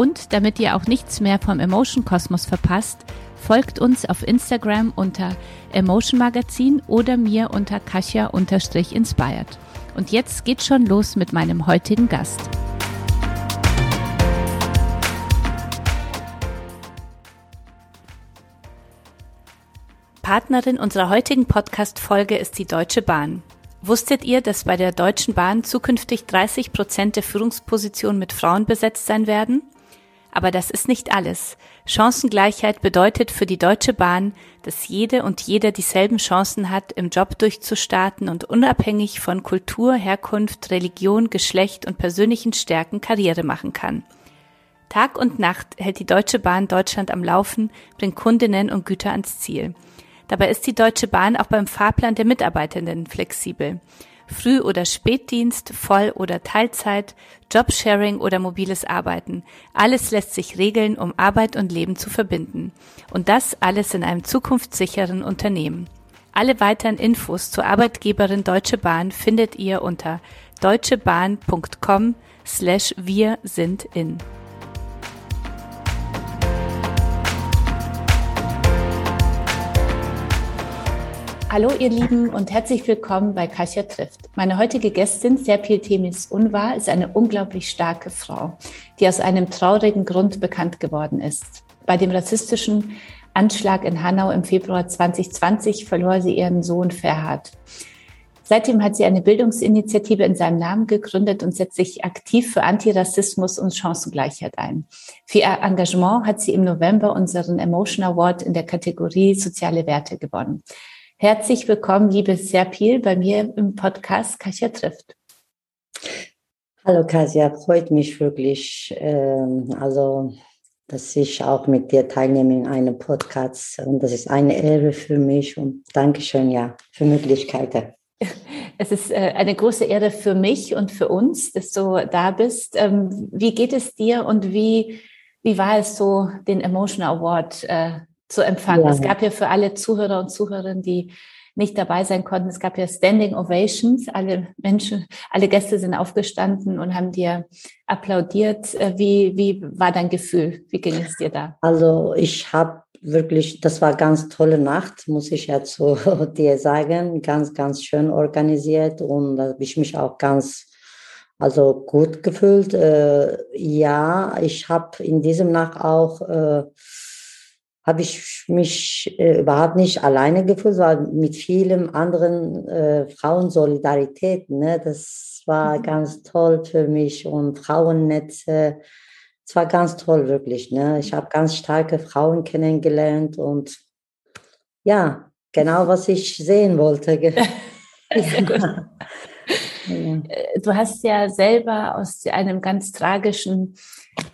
Und damit ihr auch nichts mehr vom Emotion Kosmos verpasst, folgt uns auf Instagram unter Emotion Magazin oder mir unter Kasia-inspired. Und jetzt geht's schon los mit meinem heutigen Gast. Partnerin unserer heutigen Podcast-Folge ist die Deutsche Bahn. Wusstet ihr, dass bei der Deutschen Bahn zukünftig 30 Prozent der Führungspositionen mit Frauen besetzt sein werden? Aber das ist nicht alles. Chancengleichheit bedeutet für die Deutsche Bahn, dass jede und jeder dieselben Chancen hat, im Job durchzustarten und unabhängig von Kultur, Herkunft, Religion, Geschlecht und persönlichen Stärken Karriere machen kann. Tag und Nacht hält die Deutsche Bahn Deutschland am Laufen, bringt Kundinnen und Güter ans Ziel. Dabei ist die Deutsche Bahn auch beim Fahrplan der Mitarbeitenden flexibel. Früh- oder Spätdienst, Voll- oder Teilzeit, Jobsharing oder mobiles Arbeiten. Alles lässt sich regeln, um Arbeit und Leben zu verbinden. Und das alles in einem zukunftssicheren Unternehmen. Alle weiteren Infos zur Arbeitgeberin Deutsche Bahn findet ihr unter deutschebahn.com slash wir sind in. Hallo ihr Lieben und herzlich willkommen bei Kasia trifft. Meine heutige Gästin, Serpil Temis Unvar, ist eine unglaublich starke Frau, die aus einem traurigen Grund bekannt geworden ist. Bei dem rassistischen Anschlag in Hanau im Februar 2020 verlor sie ihren Sohn Ferhat. Seitdem hat sie eine Bildungsinitiative in seinem Namen gegründet und setzt sich aktiv für Antirassismus und Chancengleichheit ein. Für ihr Engagement hat sie im November unseren Emotion Award in der Kategorie Soziale Werte gewonnen. Herzlich willkommen, liebe Serpil, bei mir im Podcast Kasia trifft. Hallo Kasia, freut mich wirklich, ähm, also dass ich auch mit dir teilnehme in einem Podcast und das ist eine Ehre für mich und Dankeschön ja für Möglichkeiten. Es ist äh, eine große Ehre für mich und für uns, dass du da bist. Ähm, wie geht es dir und wie, wie war es so, den Emotion Award äh, zu empfangen. Ja. Es gab ja für alle Zuhörer und Zuhörerinnen, die nicht dabei sein konnten, es gab ja Standing Ovations. Alle Menschen, alle Gäste sind aufgestanden und haben dir applaudiert. Äh, wie, wie war dein Gefühl? Wie ging es dir da? Also ich habe wirklich, das war ganz tolle Nacht, muss ich ja zu dir sagen. Ganz, ganz schön organisiert und da habe ich mich auch ganz also gut gefühlt. Äh, ja, ich habe in diesem Nacht auch äh, habe ich mich äh, überhaupt nicht alleine gefühlt, sondern mit vielen anderen äh, Frauen Solidarität. Ne? Das war mhm. ganz toll für mich und Frauennetze. Es war ganz toll, wirklich. Ne? Ich habe ganz starke Frauen kennengelernt und ja, genau was ich sehen wollte. ja. Du hast ja selber aus einem ganz tragischen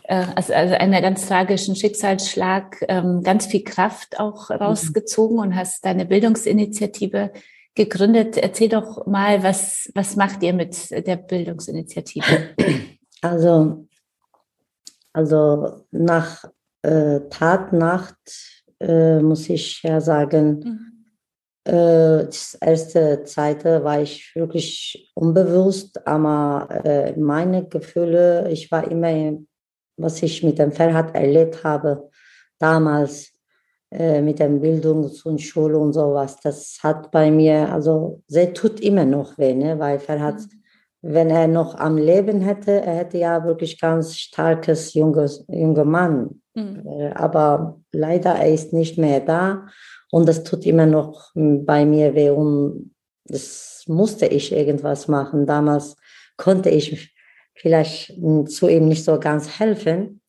äh, also, also einer ganz tragischen Schicksalsschlag ähm, ganz viel Kraft auch mhm. rausgezogen und hast deine Bildungsinitiative gegründet. Erzähl doch mal, was, was macht ihr mit der Bildungsinitiative? Also, also nach äh, Tatnacht äh, muss ich ja sagen, mhm. Äh, das erste Zeit war ich wirklich unbewusst, aber äh, meine Gefühle, ich war immer was ich mit dem Ferhat erlebt habe, damals äh, mit der Bildungs- und Schule und sowas, das hat bei mir, also sehr tut immer noch weh, ne? weil Ferhat, mhm. wenn er noch am Leben hätte, er hätte ja wirklich ganz starkes junges, junger Mann. Mhm. Äh, aber leider, er ist nicht mehr da und das tut immer noch bei mir weh und das musste ich irgendwas machen. Damals konnte ich vielleicht zu ihm nicht so ganz helfen,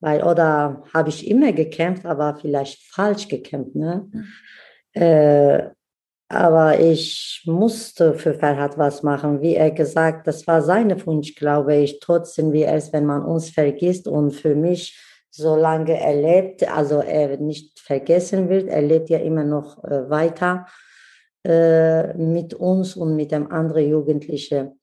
weil oder habe ich immer gekämpft, aber vielleicht falsch gekämpft. Ne? Mhm. Äh, aber ich musste für Ferhat was machen. Wie er gesagt, das war seine Wunsch, glaube ich. Trotzdem, wie es, wenn man uns vergisst. Und für mich so lange erlebt, also er nicht vergessen wird. Er lebt ja immer noch äh, weiter äh, mit uns und mit dem anderen Jugendlichen.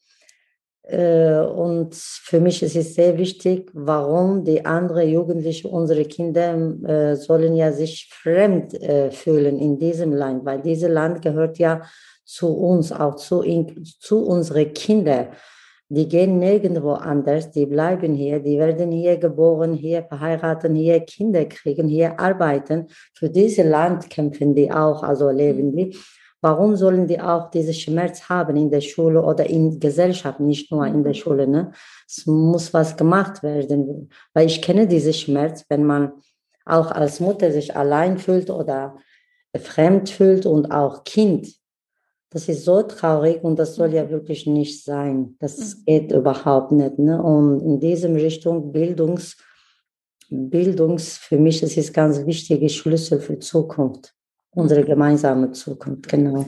Äh, und für mich ist es sehr wichtig, warum die anderen Jugendlichen, unsere Kinder, äh, sollen ja sich fremd äh, fühlen in diesem Land, weil dieses Land gehört ja zu uns, auch zu, in, zu unseren Kindern. Die gehen nirgendwo anders, die bleiben hier, die werden hier geboren, hier verheiraten, hier Kinder kriegen, hier arbeiten. Für dieses Land kämpfen die auch, also leben die. Warum sollen die auch diesen Schmerz haben in der Schule oder in der Gesellschaft, nicht nur in der Schule? Ne? Es muss was gemacht werden, weil ich kenne diesen Schmerz, wenn man auch als Mutter sich allein fühlt oder fremd fühlt und auch Kind. Das ist so traurig und das soll ja wirklich nicht sein. Das mhm. geht überhaupt nicht. Ne? Und in diesem Richtung Bildungs, Bildungs, für mich das ist ganz wichtige Schlüssel für Zukunft, unsere mhm. gemeinsame Zukunft, genau.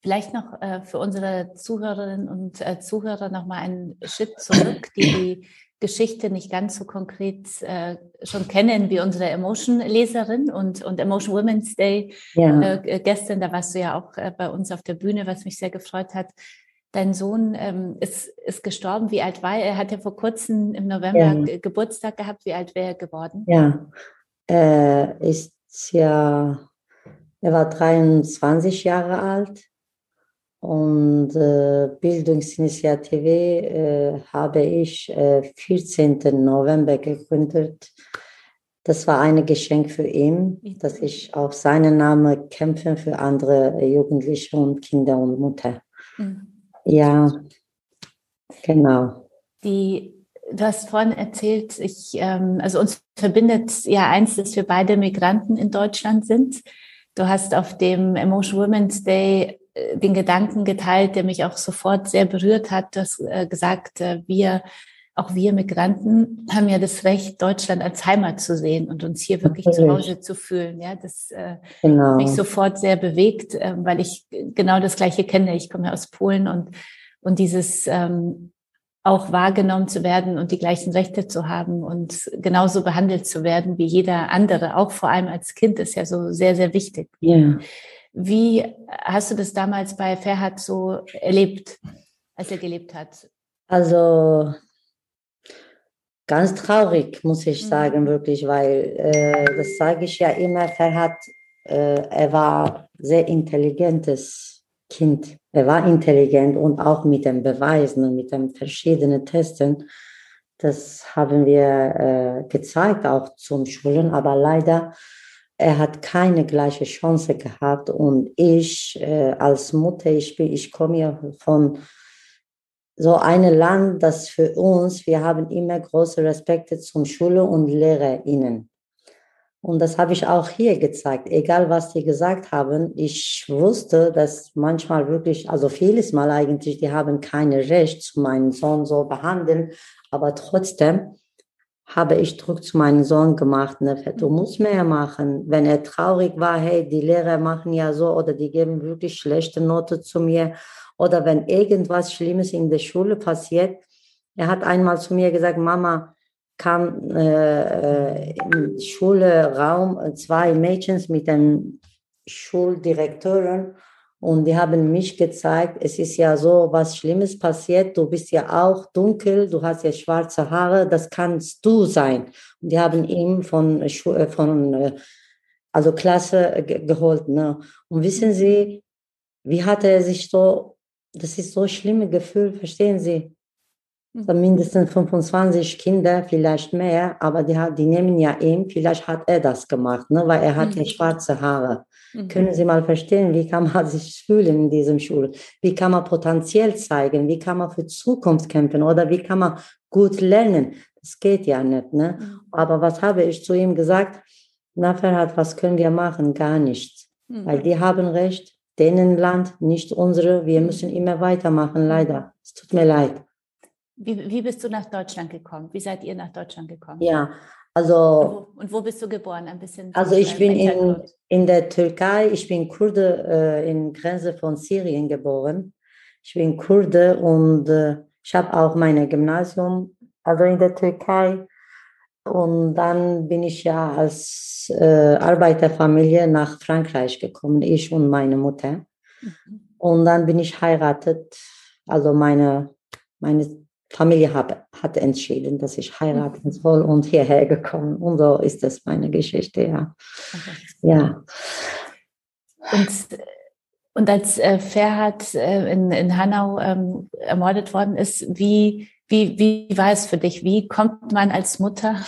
Vielleicht noch äh, für unsere Zuhörerinnen und äh, Zuhörer noch mal einen Schritt zurück, die die Geschichte nicht ganz so konkret äh, schon kennen wie unsere Emotion-Leserin und, und Emotion Women's Day ja. äh, gestern, da warst du ja auch äh, bei uns auf der Bühne, was mich sehr gefreut hat. Dein Sohn ähm, ist, ist gestorben. Wie alt war er? Er hat ja vor kurzem im November ja. Geburtstag gehabt. Wie alt wäre er geworden? Ja, er ist ja, er war 23 Jahre alt und äh, Bildungsinitiative äh, habe ich äh, 14. November gegründet. Das war ein Geschenk für ihn, dass ich auf seinen Namen kämpfe für andere Jugendliche und Kinder und Mutter. Mhm. Ja, genau. Die, du hast vorhin erzählt, ich, ähm, also uns verbindet ja eins, dass wir beide Migranten in Deutschland sind. Du hast auf dem Emotion Women's Day den Gedanken geteilt, der mich auch sofort sehr berührt hat. Du hast äh, gesagt, äh, wir, auch wir Migranten haben ja das Recht, Deutschland als Heimat zu sehen und uns hier wirklich Natürlich. zu Hause zu fühlen. Ja, das äh, genau. mich sofort sehr bewegt, äh, weil ich genau das Gleiche kenne. Ich komme ja aus Polen und, und dieses, ähm, auch wahrgenommen zu werden und die gleichen Rechte zu haben und genauso behandelt zu werden wie jeder andere, auch vor allem als Kind, ist ja so sehr, sehr wichtig. Ja. Wie hast du das damals bei Ferhat so erlebt, als er gelebt hat? Also ganz traurig, muss ich mhm. sagen, wirklich, weil äh, das sage ich ja immer, Ferhat, äh, er war sehr intelligentes Kind. Er war intelligent und auch mit den Beweisen und mit den verschiedenen Testen. Das haben wir äh, gezeigt, auch zum Schulen, aber leider er hat keine gleiche Chance gehabt und ich äh, als Mutter, ich, ich komme ja von so einem Land, das für uns, wir haben immer große Respekte zum Schule und LehrerInnen. Und das habe ich auch hier gezeigt, egal was die gesagt haben. Ich wusste, dass manchmal wirklich, also vieles Mal eigentlich, die haben keine Recht zu meinem Sohn so behandeln, aber trotzdem, habe ich Druck zu meinem Sohn gemacht. Ne? Du mhm. musst mehr machen. Wenn er traurig war, hey, die Lehrer machen ja so oder die geben wirklich schlechte Note zu mir. Oder wenn irgendwas Schlimmes in der Schule passiert. Er hat einmal zu mir gesagt, Mama, kam äh, im Schulraum zwei Mädchen mit den Schuldirektoren und die haben mich gezeigt, es ist ja so was Schlimmes passiert, du bist ja auch dunkel, du hast ja schwarze Haare, das kannst du sein. Und die haben ihn von, äh, von äh, also Klasse geholt. Ne? Und wissen Sie, wie hat er sich so, das ist so ein schlimmes Gefühl, verstehen Sie? Mhm. mindestens 25 Kinder, vielleicht mehr, aber die, die nehmen ja ihn, vielleicht hat er das gemacht, ne, weil er hat ja schwarze Haare. Mhm. Können Sie mal verstehen, wie kann man sich fühlen in diesem Schul? Wie kann man potenziell zeigen? Wie kann man für Zukunft kämpfen? Oder wie kann man gut lernen? Das geht ja nicht. Ne? Mhm. Aber was habe ich zu ihm gesagt? Na, Ferhat, was können wir machen? Gar nichts. Mhm. Weil die haben recht, denen Land, nicht unsere. Wir müssen immer weitermachen, leider. Es tut mir leid. Wie, wie bist du nach Deutschland gekommen? Wie seid ihr nach Deutschland gekommen? Ja, also. Und wo, bist du geboren? Ein bisschen. Also ich bin in, in der Türkei, ich bin Kurde äh, in Grenze von Syrien geboren. Ich bin Kurde und äh, ich habe auch mein Gymnasium, also in der Türkei. und dann bin ich ja als äh, Arbeiterfamilie nach Frankreich gekommen, ich und meine Mutter. Mhm. Und dann bin ich heiratet. Also meine, meine Familie hab, hat entschieden, dass ich heiraten mhm. soll und hierher gekommen. Und so ist das meine Geschichte, ja. Ja. Und, und als äh, Ferhat äh, in, in Hanau ähm, ermordet worden ist, wie, wie, wie war es für dich? Wie kommt man als Mutter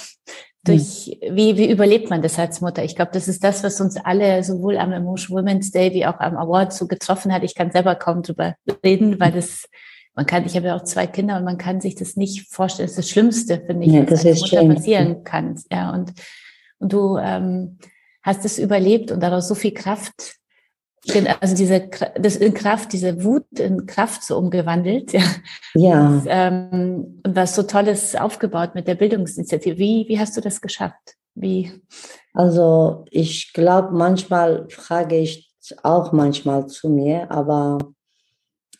durch, hm. wie, wie überlebt man das als Mutter? Ich glaube, das ist das, was uns alle sowohl am Emotion Women's Day wie auch am Award so getroffen hat. Ich kann selber kaum drüber reden, weil das, man kann, ich habe ja auch zwei Kinder und man kann sich das nicht vorstellen. Das ist das Schlimmste, finde ich, ja, was als Mutter schön. passieren kann. Ja, und, und du ähm, hast es überlebt und daraus so viel Kraft also diese das in Kraft, diese Wut in Kraft so umgewandelt. Ja. ja. Und, ähm, und was so Tolles aufgebaut mit der Bildungsinitiative. Wie, wie hast du das geschafft? Wie? Also ich glaube, manchmal frage ich auch manchmal zu mir, aber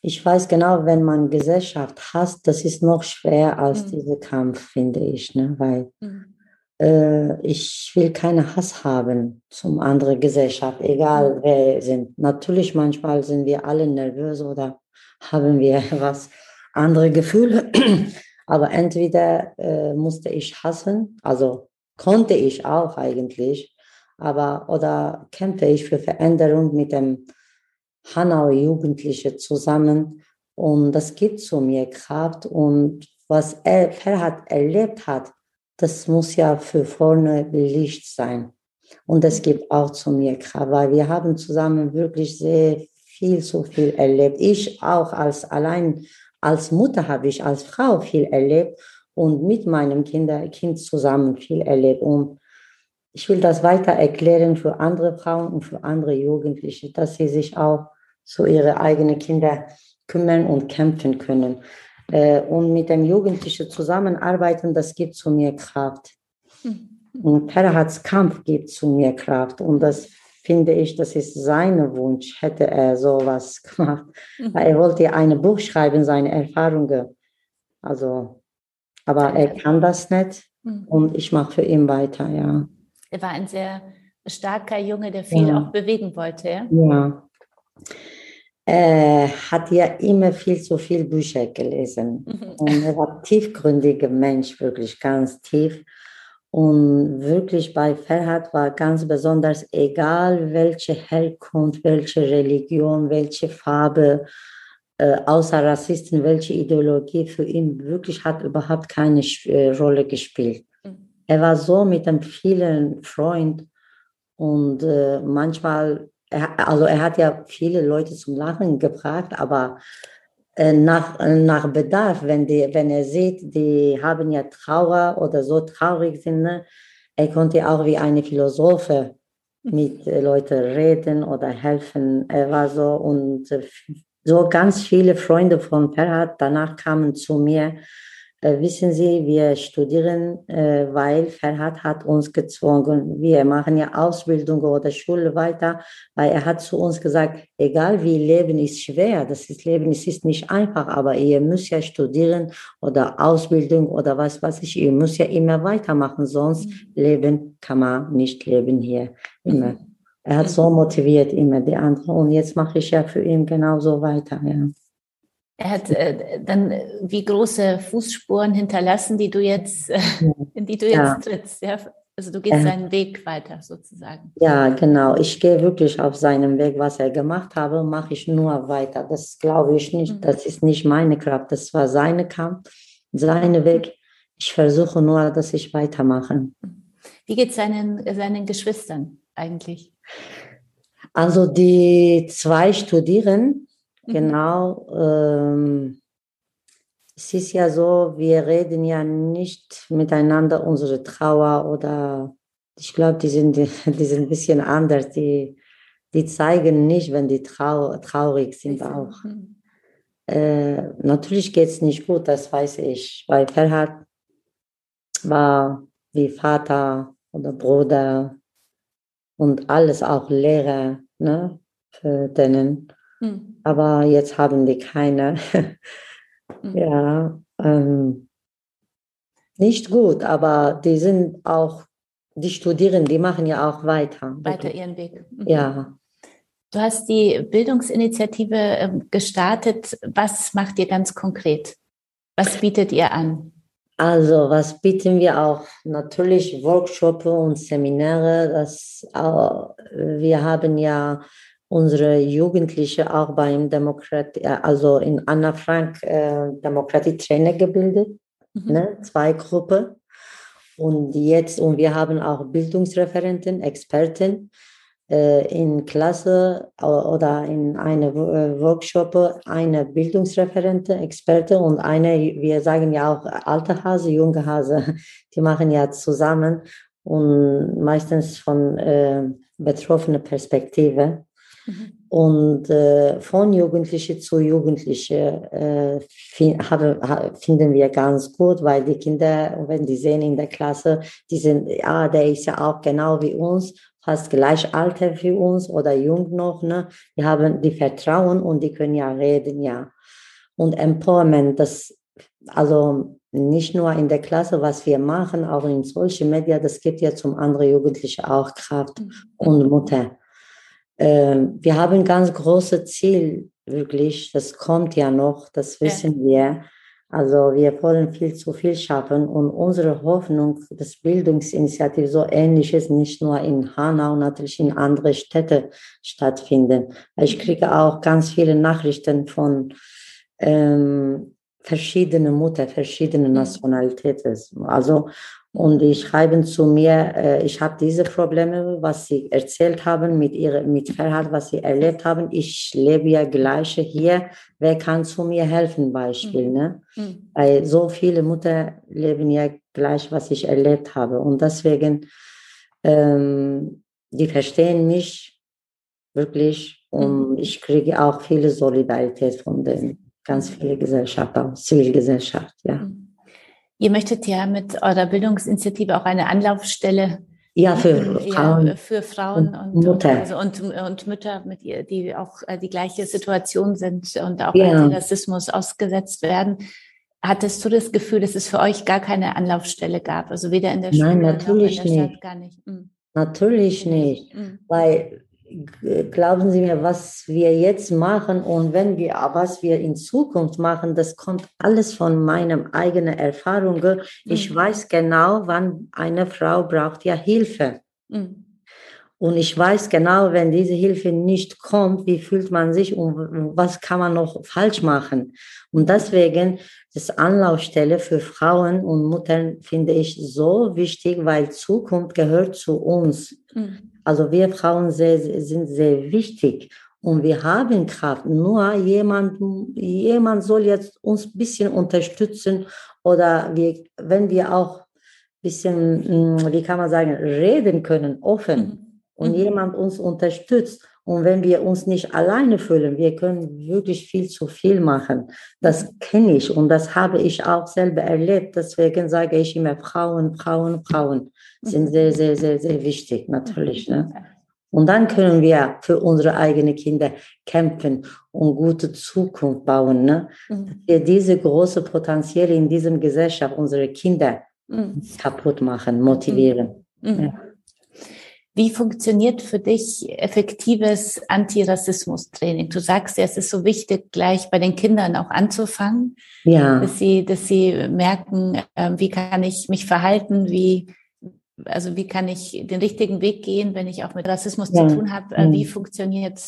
ich weiß genau, wenn man Gesellschaft hasst, das ist noch schwer als mhm. dieser Kampf, finde ich, ne? weil mhm äh, ich will keinen Hass haben zum anderen Gesellschaft, egal mhm. wer sind. Natürlich manchmal sind wir alle nervös oder haben wir was andere Gefühle, aber entweder äh, musste ich hassen, also konnte ich auch eigentlich, aber oder kämpfe ich für Veränderung mit dem Hanauer Jugendliche zusammen und das gibt zu mir Kraft und was er Ferhat erlebt hat, das muss ja für vorne Licht sein. Und das gibt auch zu mir Kraft, weil wir haben zusammen wirklich sehr viel, so viel erlebt. Ich auch als allein, als Mutter habe ich als Frau viel erlebt und mit meinem Kinder, Kind zusammen viel erlebt. Und ich will das weiter erklären für andere Frauen und für andere Jugendliche, dass sie sich auch zu ihre eigenen Kinder kümmern und kämpfen können. Äh, und mit dem Jugendlichen zusammenarbeiten, das gibt zu mir Kraft. Mhm. Und Ferhats Kampf gibt zu mir Kraft. Und das finde ich, das ist sein Wunsch, hätte er sowas gemacht. Mhm. Er wollte ein Buch schreiben, seine Erfahrungen. Also, aber er kann das nicht. Mhm. Und ich mache für ihn weiter, ja. Er war ein sehr starker Junge, der viel ja. auch bewegen wollte. Ja. äh, hat ja immer viel zu viel Bücher gelesen. Mhm. Und er war tiefgründiger Mensch, wirklich ganz tief. Und wirklich bei Ferhat war ganz besonders, egal welche Herkunft, welche Religion, welche Farbe, äh, außer Rassisten, welche Ideologie für ihn wirklich hat überhaupt keine äh, Rolle gespielt. Er war so mit einem vielen Freund und äh, manchmal er, also er hat ja viele Leute zum Lachen gebracht, aber äh, nach, nach Bedarf, wenn, die, wenn er sieht, die haben ja Trauer oder so traurig sind, ne? er konnte auch wie eine Philosophe mit äh, Leuten reden oder helfen. Er war so und äh, so ganz viele Freunde von Ferhat danach kamen zu mir wissen Sie, wir studieren, äh, weil Ferhat hat uns gezwungen. Wir machen ja Ausbildung oder Schule weiter, weil er hat zu uns gesagt, egal wie Leben ist schwer, das ist Leben, es ist nicht einfach, aber ihr müsst ja studieren oder Ausbildung oder was weiß ich, ihr müsst ja immer weitermachen, sonst mhm. leben kann man nicht leben hier immer. Mhm. Er hat so motiviert immer die anderen und jetzt mache ich ja für ihn genauso weiter. Ja. Er hat äh, dann wie große Fußspuren hinterlassen, die du jetzt, äh, in die du jetzt ja. trittst. Ja? Also du gehst ja. seinen Weg weiter sozusagen. Ja, genau. Ich gehe wirklich auf seinem Weg. Was er gemacht habe, mache ich nur weiter. Das glaube ich nicht. Mhm. Das ist nicht meine Kraft. Das war seine Kampf, seine Weg. Ich versuche nur, dass ich weitermache. Wie geht es seinen, seinen Geschwistern eigentlich? Also die zwei studieren Mhm. Genau. Ähm, es ist ja so, wir reden ja nicht miteinander unsere Trauer oder ich glaube, die sind, die sind ein bisschen anders. Die, die zeigen nicht, wenn die trau traurig sind auch. Mhm. Äh, natürlich geht es nicht gut, das weiß ich. Weil Ferhat war wie Vater oder Bruder und alles auch Lehrer ne, für denen. Mhm. Aber jetzt haben die keine. mhm. Ja. Ähm, Nicht gut, aber die sind auch, die studieren, die machen ja auch weiter. Weiter ihren Weg. Mhm. Ja. Du hast die Bildungsinitiative ähm, gestartet. Was macht ihr ganz konkret? Was bietet ihr an? Also, was bieten wir auch? Natürlich Workshops und Seminare. Das, wir haben ja unsere Jugendliche auch beim Demokratie, also in Anna Frank äh, Demokratie-Trainer gebildet, mhm. ne? zwei Gruppen. Und jetzt, und wir haben auch Bildungsreferenten, Experten äh, in Klasse oder in eine äh, Workshop eine Bildungsreferente, Experte und eine, wir sagen ja auch alte Hase, junge Hase, die machen ja zusammen und meistens von äh, betroffener Perspektive. Mhm. Und äh, von Jugendliche zu Jugendliche äh, haben, finden wir ganz gut, weil die Kinder, wenn die sehen in der Klasse, die sind, ja, der ist ja auch genau wie uns fast gleich Alter wie uns oder jung noch, ne? Die haben die Vertrauen und die können ja reden, ja. Und Empowerment, das, also nicht nur in der Klasse, was wir machen, auch in Social Media, das gibt ja zum anderen Jugendlichen auch Kraft mhm. und Mutter. Ähm, wir haben ein ganz großes Ziel, wirklich, das kommt ja noch, das wissen ja. wir also wir wollen viel zu viel schaffen und unsere Hoffnung, dass Bildungsinitiative so ähnliches nicht nur in Hanau, natürlich in andere Städte stattfinden. Ich kriege auch ganz viele Nachrichten von ähm, verschiedenen Mutter, verschiedenen mhm. Nationalitäten. Also und die schreiben zu mir, äh, ich habe diese Probleme, was sie erzählt haben mit ihrem mit Verhalt, was sie erlebt haben. Ich lebe ja gleiche hier. Wer kann zu mir helfen? Beispiel, mhm. ne? Mhm. Weil so viele Mutter leben ja gleich, was ich erlebt habe. Und deswegen, ähm, die verstehen mich wirklich und mhm. ich kriege auch viele Solidarität von den ganz mhm. viele Gesellschaft, auch Zivilgesellschaft, ja. Mhm. Ihr möchtet ja mit eurer Bildungsinitiative auch eine Anlaufstelle ja, für Frauen, ja, für Frauen und, und, Mutter. Also und, und Mütter, mit ihr, die auch äh, die gleiche Situation sind und auch ja. Rassismus ausgesetzt werden. Hattest du das Gefühl, dass es für euch gar keine Anlaufstelle gab? Also weder in der Schule Nein, natürlich noch in der Stadt nicht. gar nicht. Mhm. Natürlich nicht, mhm. weil glauben Sie mir, was wir jetzt machen und wenn wir, was wir in Zukunft machen, das kommt alles von meinen eigenen Erfahrungen. Ich mhm. weiß genau, wann eine Frau braucht ja Hilfe. Mhm. Und ich weiß genau, wenn diese Hilfe nicht kommt, wie fühlt man sich und was kann man noch falsch machen. Und deswegen das Anlaufstelle für Frauen und Muttern finde ich so wichtig, weil Zukunft gehört zu uns. Mhm. Also wir Frauen sehr, sind sehr wichtig und wir haben Kraft. Nur jemand, jemand soll jetzt uns ein bisschen unterstützen oder wir, wenn wir auch ein bisschen, hm, wie kann man sagen, reden können, offen mhm. und mhm. jemand uns unterstützt. Und wenn wir uns nicht alleine fühlen, wir können wirklich viel zu viel machen. Das mhm. kenne ich und das habe ich auch selber erlebt. Deswegen sage ich immer, Frauen, Frauen, Frauen sind sehr, sehr, sehr, sehr wichtig, natürlich. Ne? Und dann können wir für unsere eigenen Kinder kämpfen und gute Zukunft bauen. Ne? Mhm. Wir diese große Potenzial in diesem Gesellschaft unsere Kinder mhm. kaputt machen, motivieren. Mhm. Ja. Wie funktioniert für dich effektives Antirassismus-Training? Du sagst ja, es ist so wichtig, gleich bei den Kindern auch anzufangen, ja. dass sie, dass sie merken, äh, wie kann ich mich verhalten, wie also wie kann ich den richtigen Weg gehen, wenn ich auch mit Rassismus ja. zu tun habe? Äh, wie funktioniert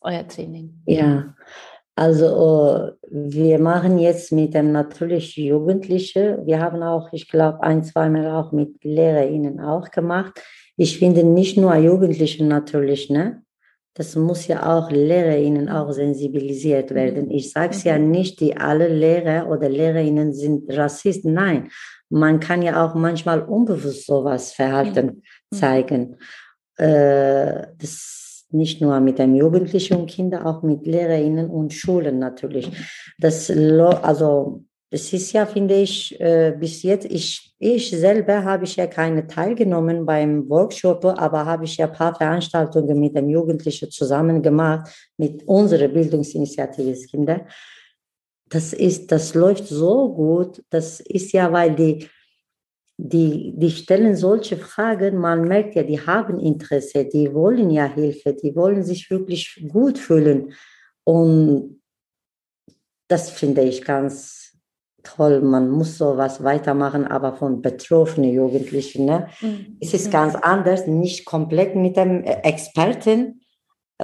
euer Training? Ja, also wir machen jetzt mit dem natürlich Jugendliche. Wir haben auch, ich glaube, ein, zweimal auch mit LehrerInnen auch gemacht. Ich finde nicht nur Jugendliche natürlich, ne? Das muss ja auch LehrerInnen auch sensibilisiert werden. Mhm. Ich sage es ja mhm. nicht, die alle Lehrer oder LehrerInnen sind Rassisten. Nein, man kann ja auch manchmal unbewusst sowas Verhalten mhm. zeigen. Äh, das nicht nur mit den Jugendlichen und Kindern, auch mit Lehrerinnen und Schulen natürlich. Das, also, es ist ja, finde ich, äh, bis jetzt, ich, ich selber habe ich ja keine teilgenommen beim Workshop, aber habe ich ja ein paar Veranstaltungen mit den Jugendlichen zusammen gemacht, mit unserer Bildungsinitiative Kinder das ist, das läuft so gut. Das ist ja, weil die, die, die stellen solche Fragen, man merkt ja, die haben Interesse, die wollen ja Hilfe, die wollen sich wirklich gut fühlen. Und das finde ich ganz toll. Man muss sowas weitermachen, aber von betroffenen Jugendlichen. Ne? Mhm. Es ist ganz anders, nicht komplett mit dem Experten,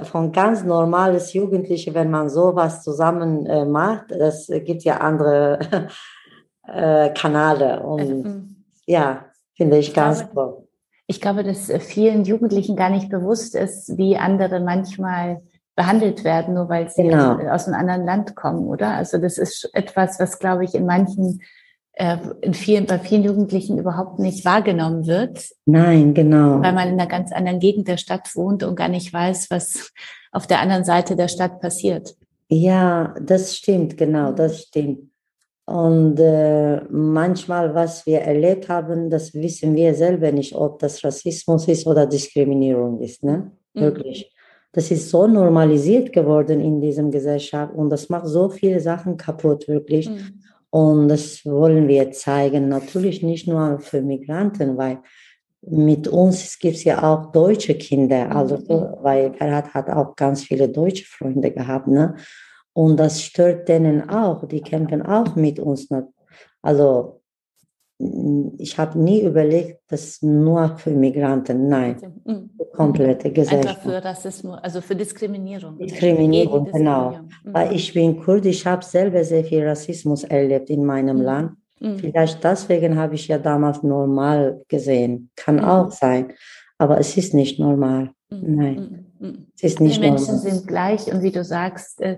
von ganz normales Jugendliche, wenn man sowas zusammen äh, macht. Das gibt ja andere äh, Kanäle. Und also, mhm. ja, finde ich, ich ganz glaube, toll. Ich glaube, dass vielen Jugendlichen gar nicht bewusst ist, wie andere manchmal behandelt werden, nur weil sie genau. aus einem anderen Land kommen, oder? Also das ist etwas, was, glaube ich, in manchen, äh, in vielen, bei vielen Jugendlichen überhaupt nicht wahrgenommen wird. Nein, genau. Weil man in einer ganz anderen Gegend der Stadt wohnt und gar nicht weiß, was auf der anderen Seite der Stadt passiert. Ja, das stimmt, genau, das stimmt. Und äh, manchmal, was wir erlebt haben, das wissen wir selber nicht, ob das Rassismus ist oder Diskriminierung ist. Ne? Mhm. Wirklich. Das ist so normalisiert geworden in diesem Gesellschaft und das macht so viele Sachen kaputt, wirklich. Mhm. Und das wollen wir zeigen. Natürlich nicht nur für Migranten, weil mit uns gibt es ja auch deutsche Kinder. Also, mhm. weil Ferhat hat auch ganz viele deutsche Freunde gehabt. Ne? Und das stört denen auch. Die kämpfen auch mit uns. Also ich habe nie überlegt, das nur für Migranten, nein, mhm. komplette Gesellschaft. Einfach für Rassismus, also für Diskriminierung. Diskriminierung, genau. Mhm. Weil ich bin Kurd, ich habe selber sehr viel Rassismus erlebt in meinem mhm. Land. Mhm. Vielleicht deswegen habe ich ja damals normal gesehen. Kann mhm. auch sein. Aber es ist nicht normal. Mhm. Nein, es ist nicht Die Menschen normal. sind gleich und wie du sagst, äh,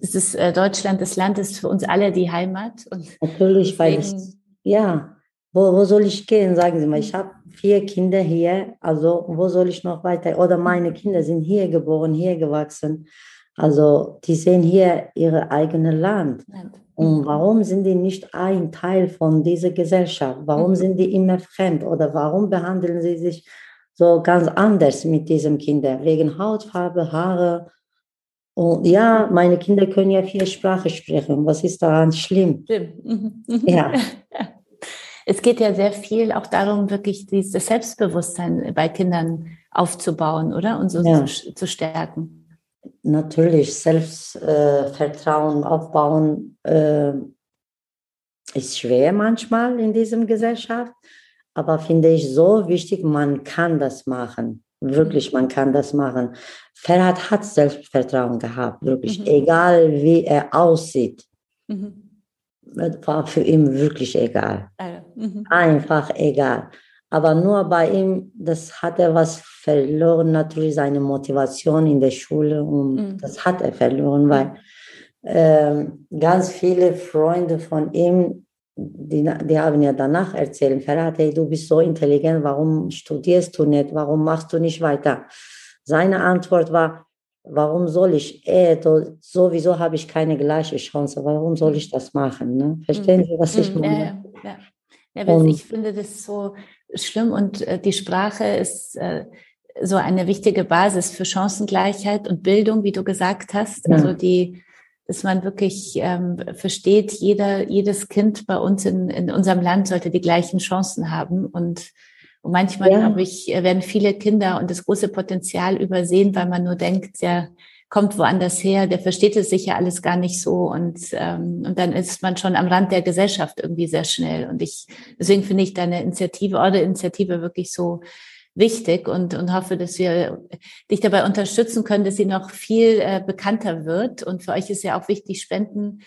es ist äh, Deutschland, das Land ist für uns alle die Heimat. Und Natürlich, weil es ja, wo, wo soll ich gehen? Sagen Sie mal, ich habe vier Kinder hier, also wo soll ich noch weiter? Oder meine Kinder sind hier geboren, hier gewachsen. Also die sehen hier ihr eigenes Land. Und warum sind die nicht ein Teil von dieser Gesellschaft? Warum mhm. sind die immer fremd? Oder warum behandeln sie sich so ganz anders mit diesen Kindern? Wegen Hautfarbe, Haare. Und ja, meine Kinder können ja vier Sprachen sprechen. Was ist daran schlimm? Stimmt. Mhm. Ja. es geht ja sehr viel auch darum, wirklich dieses Selbstbewusstsein bei Kindern aufzubauen, oder? Und so ja. zu, zu, stärken. Natürlich, Selbstvertrauen äh, aufbauen äh, ist schwer manchmal in diesem Gesellschaft, aber finde ich so wichtig, man kann das machen. Wirklich, man kann das machen. Ferhat hat Selbstvertrauen gehabt, wirklich, mhm. egal wie er aussieht. Mhm war für ihn wirklich egal. Also. Einfach egal. Aber nur bei ihm, das hat er was verloren, natürlich seine Motivation in der Schule und mhm. das hat er verloren, weil äh, ganz viele Freunde von ihm, die, die haben ja danach erzählt, Ferhat, hey, du bist so intelligent, warum studierst du nicht, warum machst du nicht weiter? Seine Antwort war, warum soll ich, äh, sowieso habe ich keine gleiche Chance, warum soll ich das machen? Ne? Verstehen Sie, was ich mhm. meine? Ja, ja. ja ich finde das so schlimm und äh, die Sprache ist äh, so eine wichtige Basis für Chancengleichheit und Bildung, wie du gesagt hast. Also die, dass man wirklich ähm, versteht, jeder, jedes Kind bei uns in, in unserem Land sollte die gleichen Chancen haben und und manchmal, ja. glaube ich, werden viele Kinder und das große Potenzial übersehen, weil man nur denkt, der kommt woanders her, der versteht es sicher alles gar nicht so und ähm, und dann ist man schon am Rand der Gesellschaft irgendwie sehr schnell. Und ich deswegen finde ich deine Initiative, eure Initiative wirklich so wichtig und, und hoffe, dass wir dich dabei unterstützen können, dass sie noch viel äh, bekannter wird. Und für euch ist ja auch wichtig, Spenden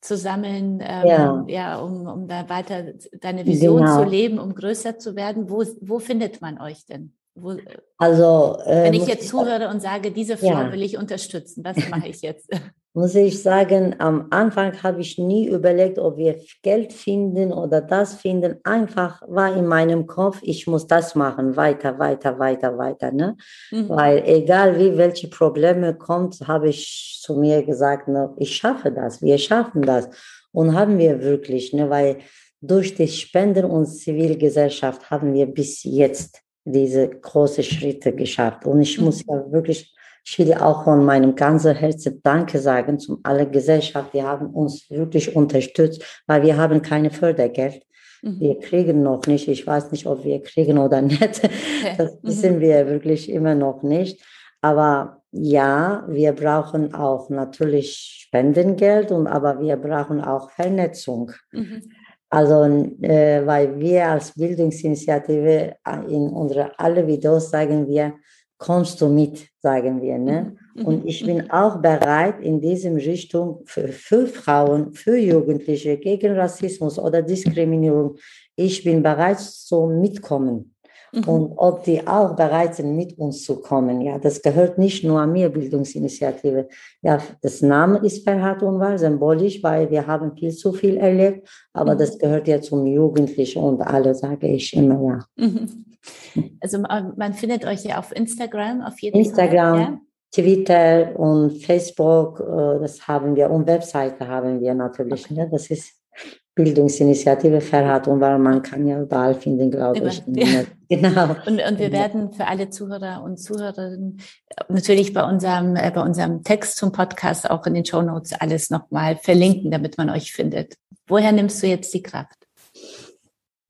zu sammeln, ähm, ja. ja, um, um da weiter deine Vision genau. zu leben, um größer zu werden. Wo, wo findet man euch denn? Wo, also, äh, wenn ich jetzt zuhöre und sage, diese Frau ja. will ich unterstützen, was mache ich jetzt? muss ich sagen, am Anfang habe ich nie überlegt, ob wir Geld finden oder das finden. Einfach war in meinem Kopf, ich muss das machen, weiter, weiter, weiter, weiter. Ne? Mhm. Weil egal wie welche Probleme kommt, habe ich zu mir gesagt, ne, ich schaffe das, wir schaffen das. Und haben wir wirklich, ne, weil durch die Spenden und Zivilgesellschaft haben wir bis jetzt diese großen Schritte geschafft. Und ich mhm. muss ja wirklich ich will auch von meinem ganzen Herzen Danke sagen zum alle Gesellschaft. Die haben uns wirklich unterstützt, weil wir haben keine Fördergeld. Mhm. Wir kriegen noch nicht. Ich weiß nicht, ob wir kriegen oder nicht. Das mhm. wissen wir wirklich immer noch nicht. Aber ja, wir brauchen auch natürlich Spendengeld und aber wir brauchen auch Vernetzung. Mhm. Also, äh, weil wir als Bildungsinitiative äh, in unsere alle Videos sagen wir, kommst du mit, sagen wir. Ne? Mhm. Und ich bin auch bereit, in diesem Richtung für, für Frauen, für Jugendliche gegen Rassismus oder Diskriminierung, ich bin bereit zu mitkommen. Mhm. Und ob die auch bereit sind, mit uns zu kommen. Ja, das gehört nicht nur an mir, Bildungsinitiative. Ja, das Name ist Verhat Unwahr, symbolisch, weil wir haben viel zu viel erlebt, aber mhm. das gehört ja zum Jugendlichen und alle, sage ich immer, ja. Mhm. Also man findet euch ja auf Instagram, auf jeden Instagram, Fall. Ja? Twitter und Facebook, äh, das haben wir und Webseite haben wir natürlich. Okay. Ne? Das ist Bildungsinitiative Ferhat und weil man kann ja überall finden, glaube ich. Ja. Genau. Und, und wir werden für alle Zuhörer und Zuhörerinnen natürlich bei unserem, äh, bei unserem Text zum Podcast auch in den Show Notes alles nochmal verlinken, damit man euch findet. Woher nimmst du jetzt die Kraft?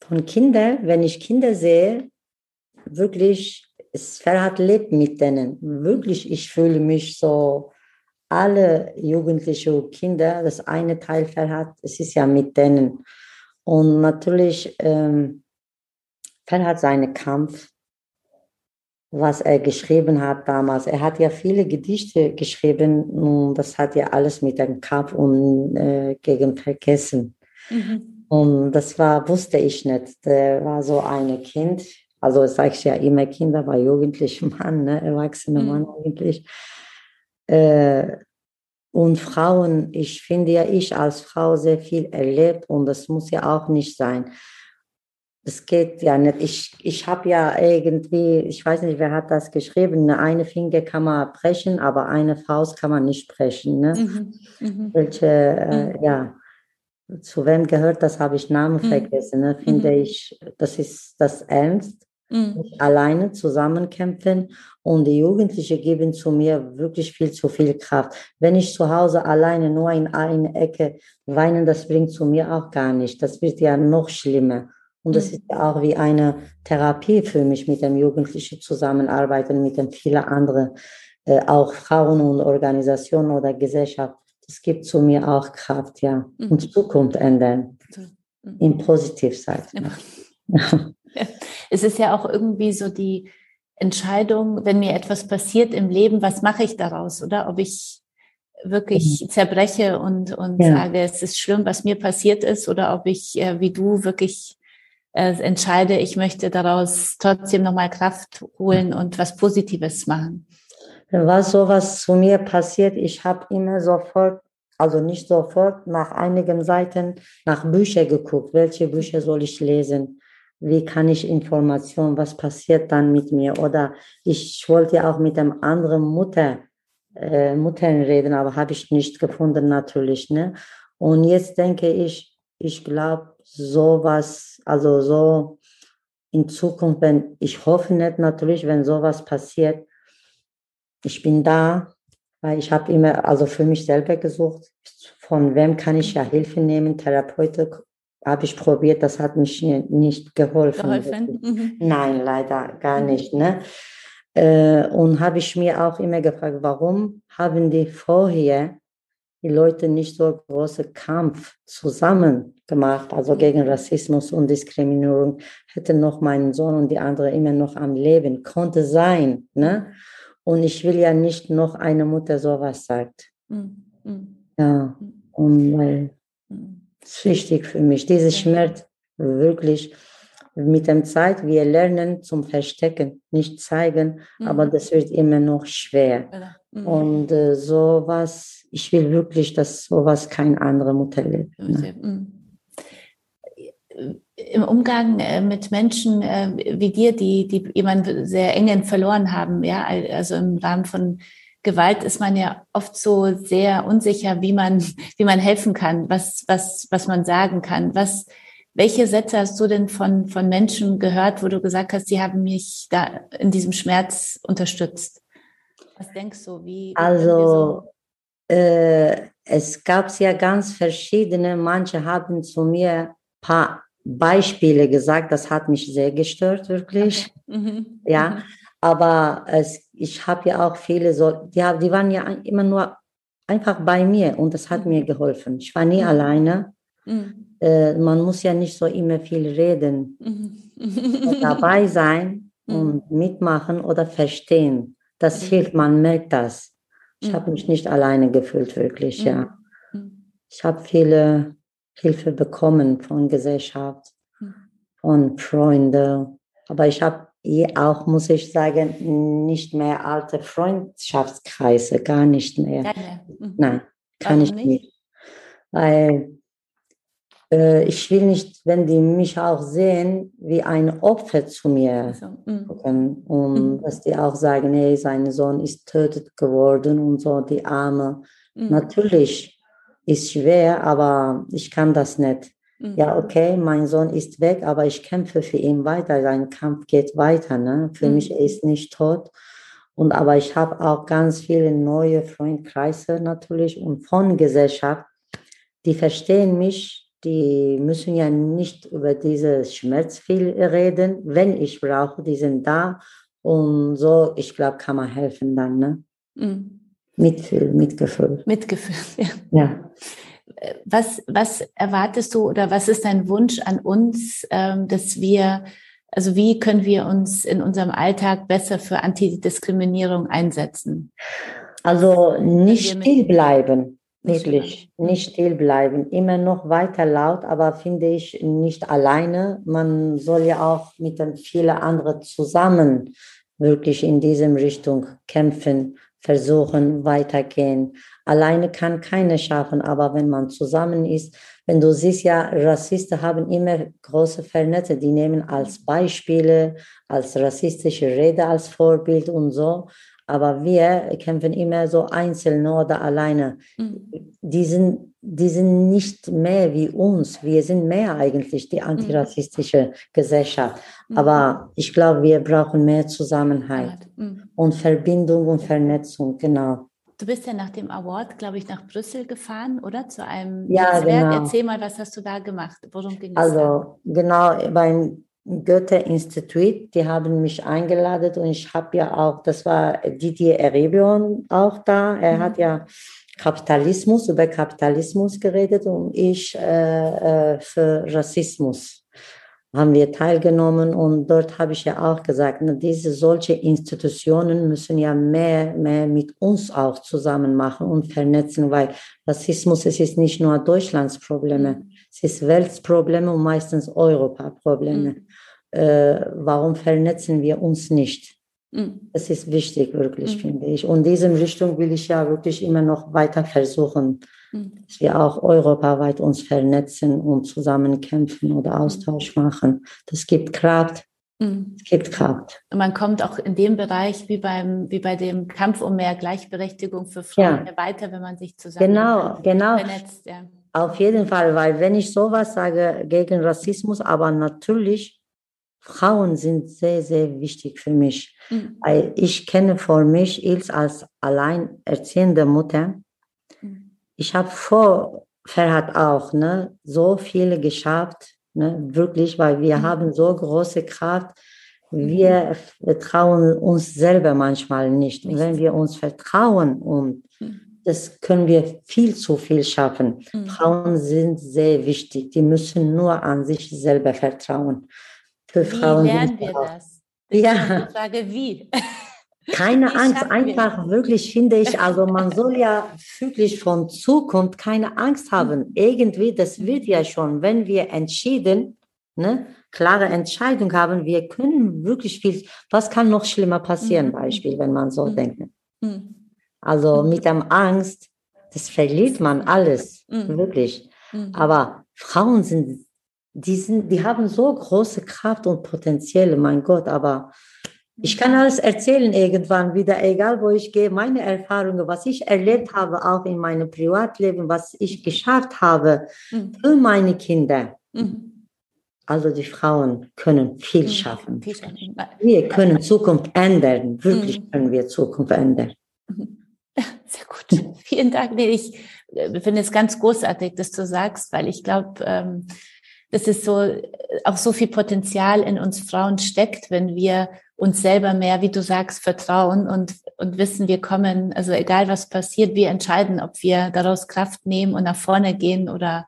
Von Kindern, wenn ich Kinder sehe, wirklich, es Ferhat lebt mit denen. Wirklich, ich fühle mich so, alle jugendlichen Kinder, das eine Teil Ferhat, es ist ja mit denen. Und natürlich, ähm, Ferhat seinen Kampf, was er geschrieben hat damals. Er hat ja viele Gedichte geschrieben und das hat ja alles mit dem Kampf und äh, gegen Vergessen. Mhm. Und das war, wusste ich nicht. Der war so ein Kind, also sage ich ja immer Kinder, war jugendlicher Mann, ne? erwachsener mhm. Mann eigentlich. Äh, und Frauen, ich finde ja, ich als Frau sehr viel erlebt und das muss ja auch nicht sein. Das geht ja nicht. Ich, ich habe ja irgendwie, ich weiß nicht, wer hat das geschrieben, eine Finger kann man brechen, aber eine Faust kann man nicht brechen. Ne? Mhm. Mhm. Welche, äh, mhm. ja, zu wem gehört das, habe ich Namen mhm. vergessen. Ne? Finde mhm. ich, das ist das Ernst mhm. alleine zusammenkämpfen und die Jugendlichen geben zu mir wirklich viel zu viel Kraft. Wenn ich zu Hause alleine nur in eine Ecke weine, das bringt zu mir auch gar nicht. Das wird ja noch schlimmer. Und das mhm. ist ja auch wie eine Therapie für mich, mit dem Jugendlichen zusammenarbeiten, mit den vielen anderen, äh, auch Frauen und Organisationen oder Gesellschaft. Das gibt zu mir auch Kraft, ja. Mhm. Und Zukunft ändern. Mhm. In positiv sein. Ja. Es ist ja auch irgendwie so die Entscheidung, wenn mir etwas passiert im Leben, was mache ich daraus? Oder ob ich wirklich mhm. zerbreche und, und ja. sage, es ist schlimm, was mir passiert ist, oder ob ich, äh, wie du, wirklich äh, entscheide, ich möchte daraus trotzdem nochmal Kraft holen und was Positives machen. Was sowas zu mir passiert, ich habe immer sofort, also nicht sofort, nach einigen Seiten nach Büchern geguckt, welche Bücher soll ich lesen wie kann ich Informationen, was passiert dann mit mir? Oder ich wollte ja auch mit einem anderen Mutter, äh, Muttern reden, aber habe ich nicht gefunden natürlich. Ne? Und jetzt denke ich, ich glaube, sowas, also so in Zukunft, wenn ich hoffe nicht natürlich, wenn sowas passiert, ich bin da, weil ich habe immer, also für mich selber gesucht, von wem kann ich ja Hilfe nehmen, Therapeuten habe ich probiert, das hat mich nicht geholfen. geholfen? Mhm. Nein, leider gar mhm. nicht. Ne? Äh, und habe ich mir auch immer gefragt, warum haben die vorher die Leute nicht so großen Kampf zusammen gemacht, also mhm. gegen Rassismus und Diskriminierung, hätte noch mein Sohn und die andere immer noch am Leben, konnte sein. Ne? Und ich will ja nicht noch eine Mutter sowas sagt. Mhm. Ja, und weil ist wichtig für mich. Diese Schmerz wirklich mit der Zeit, wir lernen zum Verstecken, nicht zeigen, mhm. aber das wird immer noch schwer. Mhm. Und äh, sowas, ich will wirklich, dass sowas keine andere Mutter lebt. Ne? Mhm. Im Umgang äh, mit Menschen äh, wie dir, die, die jemanden sehr engen verloren haben, ja, also im Rahmen von Gewalt ist man ja oft so sehr unsicher, wie man, wie man helfen kann, was, was, was man sagen kann. Was, welche Sätze hast du denn von, von Menschen gehört, wo du gesagt hast, sie haben mich da in diesem Schmerz unterstützt? Was denkst du, wie? Also, so äh, es gab ja ganz verschiedene. Manche haben zu mir paar Beispiele gesagt, das hat mich sehr gestört, wirklich. Okay. Mhm. Ja, mhm. aber es, ich habe ja auch viele so, die, die waren ja immer nur einfach bei mir und das hat mir mhm. geholfen. Ich war nie mhm. alleine. Mhm. Äh, man muss ja nicht so immer viel reden. Mhm. dabei sein mhm. und mitmachen oder verstehen. Das hilft, man merkt das. Ich habe mich nicht alleine gefühlt, wirklich, ja. Ich habe viele Hilfe bekommen von Gesellschaft, von Freunden. Aber ich habe auch, muss ich sagen, nicht mehr alte Freundschaftskreise, gar nicht mehr. Mhm. Nein, kann Warum ich nicht? nicht. Weil äh, ich will nicht, wenn die mich auch sehen, wie ein Opfer zu mir also, gucken. Und mhm. dass die auch sagen, hey, sein Sohn ist tötet geworden und so, die Arme. Mhm. Natürlich ist schwer, aber ich kann das nicht. Mhm. Ja, okay, mein Sohn ist weg, aber ich kämpfe für ihn weiter. Sein Kampf geht weiter. Ne? Für mhm. mich ist nicht tot. Und aber ich habe auch ganz viele neue Freundkreise natürlich und von Gesellschaft, die verstehen mich. Die müssen ja nicht über diese Schmerz viel reden. Wenn ich brauche, die sind da. Und so, ich glaube, kann man helfen dann. Ne? Mhm. Mitgefühl, Mitgefühl. Mitgefühl, ja. ja was, was erwartest du oder was ist dein Wunsch an uns, ähm, dass wir, also wie können wir uns in unserem Alltag besser für Antidiskriminierung einsetzen? Also nicht still bleiben, wirklich, nicht still bleiben, immer noch weiter laut, aber finde ich nicht alleine. Man soll ja auch mit vielen anderen zusammen wirklich in diesem Richtung kämpfen, versuchen, weitergehen. Alleine kann keiner schaffen, aber wenn man zusammen ist, wenn du siehst, ja, Rassisten haben immer große Vernetze, die nehmen als Beispiele, als rassistische Rede als Vorbild und so. Aber wir kämpfen immer so einzeln oder alleine. Mhm. Die, sind, die sind nicht mehr wie uns. Wir sind mehr eigentlich die antirassistische mhm. Gesellschaft. Mhm. Aber ich glaube, wir brauchen mehr Zusammenhalt mhm. und Verbindung und Vernetzung, genau. Du bist ja nach dem Award, glaube ich, nach Brüssel gefahren, oder? Zu einem ja, Netzwerk. Genau. Erzähl mal, was hast du da gemacht? Worum ging es? Also, da? genau, beim Goethe-Institut, die haben mich eingeladen und ich habe ja auch, das war Didier Erebion auch da. Er mhm. hat ja Kapitalismus, über Kapitalismus geredet und ich äh, äh für Rassismus haben wir teilgenommen und dort habe ich ja auch gesagt, na, diese solche Institutionen müssen ja mehr, mehr mit uns auch zusammen machen und vernetzen, weil Rassismus es ist nicht nur Deutschlands Probleme, mhm. es ist Weltprobleme und meistens Europa-Probleme. Mhm. Äh, warum vernetzen wir uns nicht? Mhm. Das ist wichtig, wirklich, mhm. finde ich. Und in diesem Richtung will ich ja wirklich immer noch weiter versuchen. Dass wir auch europaweit uns vernetzen und zusammen kämpfen oder mhm. Austausch machen. Das gibt Kraft. Mhm. Es gibt Kraft. Und man kommt auch in dem Bereich wie beim wie bei dem Kampf um mehr Gleichberechtigung für Frauen ja. weiter, wenn man sich zusammen genau, genau. vernetzt. Ja. Auf jeden Fall, weil wenn ich sowas sage gegen Rassismus, aber natürlich Frauen sind sehr, sehr wichtig für mich. Mhm. Ich kenne vor mich Ils als alleinerziehende Mutter ich habe vor Ferhat auch ne, so viele geschafft, ne, wirklich, weil wir mhm. haben so große Kraft. Wir vertrauen uns selber manchmal nicht. Und wenn wir uns vertrauen und mhm. das können wir viel zu viel schaffen. Mhm. Frauen sind sehr wichtig. Die müssen nur an sich selber vertrauen. Für wie Frauen lernen wir das? Ich ja. Frage, wie? Keine Angst, einfach wir? wirklich finde ich, also man soll ja wirklich von Zukunft keine Angst haben. Irgendwie, das wird ja schon, wenn wir entschieden, ne, klare Entscheidung haben, wir können wirklich viel, was kann noch schlimmer passieren, mhm. Beispiel, wenn man so mhm. denkt. Mhm. Also mit der Angst, das verliert man alles, mhm. wirklich. Mhm. Aber Frauen sind, die sind, die haben so große Kraft und Potenziale, mein Gott, aber ich kann alles erzählen irgendwann wieder, egal wo ich gehe, meine Erfahrungen, was ich erlebt habe, auch in meinem Privatleben, was ich geschafft habe mhm. für meine Kinder. Mhm. Also die Frauen können viel mhm. schaffen. Wir können Zukunft ändern. Wirklich können wir Zukunft ändern. Sehr gut. Vielen Dank. Nee, ich äh, finde es ganz großartig, dass du sagst, weil ich glaube, ähm, dass es so auch so viel Potenzial in uns Frauen steckt, wenn wir uns selber mehr, wie du sagst, vertrauen und, und wissen, wir kommen, also egal was passiert, wir entscheiden, ob wir daraus Kraft nehmen und nach vorne gehen oder,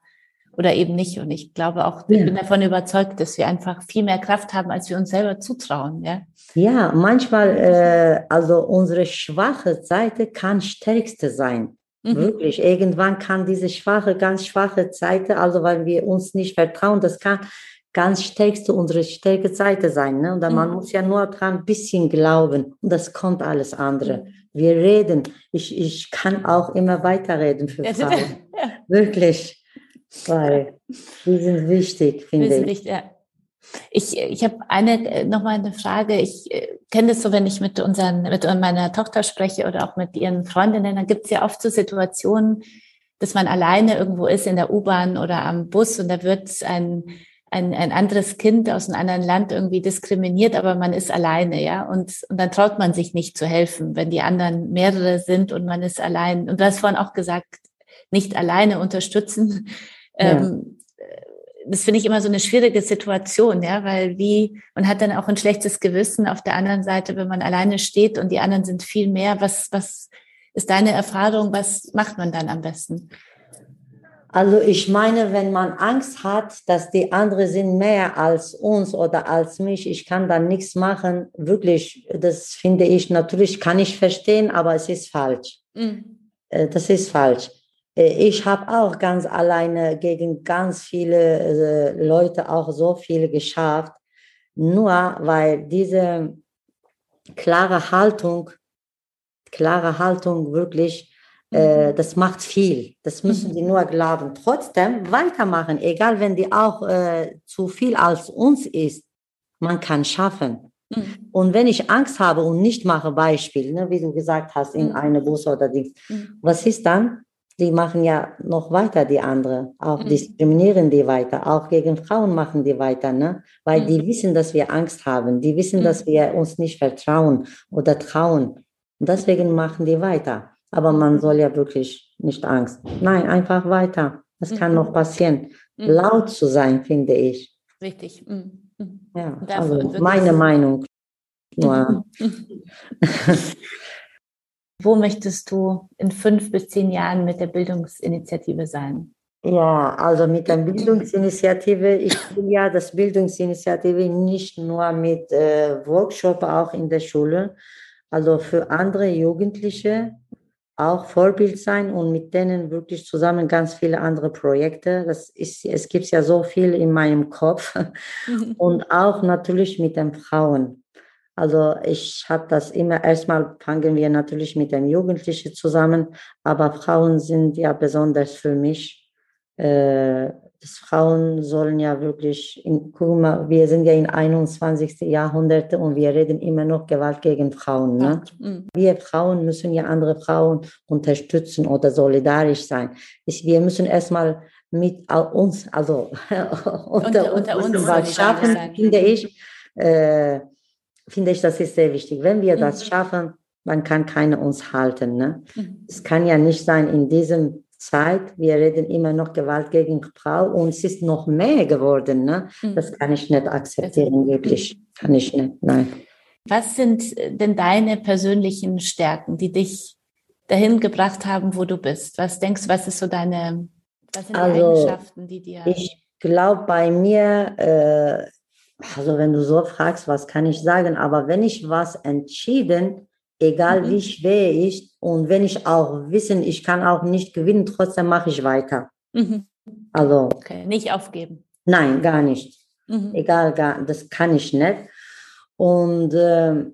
oder eben nicht. Und ich glaube auch, ja. ich bin davon überzeugt, dass wir einfach viel mehr Kraft haben, als wir uns selber zutrauen. Ja, ja manchmal, äh, also unsere schwache Seite kann stärkste sein. Mhm. Wirklich, irgendwann kann diese schwache, ganz schwache Seite, also weil wir uns nicht vertrauen, das kann ganz stärkste, unsere stärke Seite sein. Ne? Und dann, mhm. man muss ja nur dran ein bisschen glauben und das kommt alles andere. Wir reden. Ich, ich kann auch immer weiterreden für Frauen. ja. Wirklich. Weil die sind wichtig, finde ich. Wichtig, ja. Ich, ich habe eine äh, noch mal eine Frage. Ich äh, kenne das so, wenn ich mit unseren, mit meiner Tochter spreche oder auch mit ihren Freundinnen, dann gibt es ja oft so Situationen, dass man alleine irgendwo ist in der U-Bahn oder am Bus und da wird ein, ein, ein anderes Kind aus einem anderen Land irgendwie diskriminiert, aber man ist alleine, ja. Und, und dann traut man sich nicht zu helfen, wenn die anderen mehrere sind und man ist allein. Und du hast vorhin auch gesagt, nicht alleine unterstützen. Ja. Ähm, das finde ich immer so eine schwierige Situation, ja, weil wie, man hat dann auch ein schlechtes Gewissen auf der anderen Seite, wenn man alleine steht und die anderen sind viel mehr. Was, was ist deine Erfahrung? Was macht man dann am besten? Also ich meine, wenn man Angst hat, dass die anderen sind mehr als uns oder als mich, ich kann dann nichts machen. Wirklich, das finde ich natürlich, kann ich verstehen, aber es ist falsch. Mhm. Äh, das ist falsch. Äh, ich habe auch ganz alleine gegen ganz viele äh, Leute auch so viel geschafft, nur weil diese klare Haltung, klare Haltung wirklich, äh, mhm. das macht viel. Das müssen die mhm. nur glauben. Trotzdem weitermachen, egal wenn die auch äh, zu viel als uns ist, man kann schaffen. Mhm. Und wenn ich Angst habe und nicht mache, Beispiel, ne, wie du gesagt hast, in mhm. eine Bus oder Dings, mhm. was ist dann? die machen ja noch weiter, die andere, auch mhm. diskriminieren die weiter, auch gegen Frauen machen die weiter, ne? weil die wissen, dass wir Angst haben, die wissen, dass wir uns nicht vertrauen oder trauen und deswegen machen die weiter. Aber man soll ja wirklich nicht Angst. Nein, einfach weiter. Das kann noch mhm. passieren. Mhm. Laut zu sein, finde ich. Richtig. Mhm. Ja, also meine Meinung. Nur. Wo möchtest du in fünf bis zehn Jahren mit der Bildungsinitiative sein? Ja, also mit der Bildungsinitiative, ich will ja das Bildungsinitiative nicht nur mit äh, Workshop auch in der Schule, also für andere Jugendliche auch Vorbild sein und mit denen wirklich zusammen ganz viele andere Projekte. Das ist, es gibt ja so viel in meinem Kopf und auch natürlich mit den Frauen. Also ich habe das immer, erstmal fangen wir natürlich mit den Jugendlichen zusammen, aber Frauen sind ja besonders für mich. Äh, das Frauen sollen ja wirklich, in, guck mal, wir sind ja im 21. Jahrhundert und wir reden immer noch Gewalt gegen Frauen. Ne? Mhm. Wir Frauen müssen ja andere Frauen unterstützen oder solidarisch sein. Wir müssen erstmal mit uns, also unter, unter, uns, uns was schaffen, finde ich. Äh, finde ich, das ist sehr wichtig. Wenn wir das mhm. schaffen, dann kann keiner uns halten. Ne? Mhm. Es kann ja nicht sein, in diesem Zeit, wir reden immer noch Gewalt gegen Frau und es ist noch mehr geworden. Ne? Mhm. Das kann ich nicht akzeptieren, wirklich. Kann ich nicht, nein. Was sind denn deine persönlichen Stärken, die dich dahin gebracht haben, wo du bist? Was denkst du, was ist so deine, was sind die also, Eigenschaften, die dir... Ich glaube, bei mir äh, also wenn du so fragst, was kann ich sagen? Aber wenn ich was entschieden, egal mhm. wie schwer ist und wenn ich auch wissen, ich kann auch nicht gewinnen, trotzdem mache ich weiter. Mhm. Also okay. nicht aufgeben. Nein, gar nicht. Mhm. Egal, gar, das kann ich nicht. Und äh,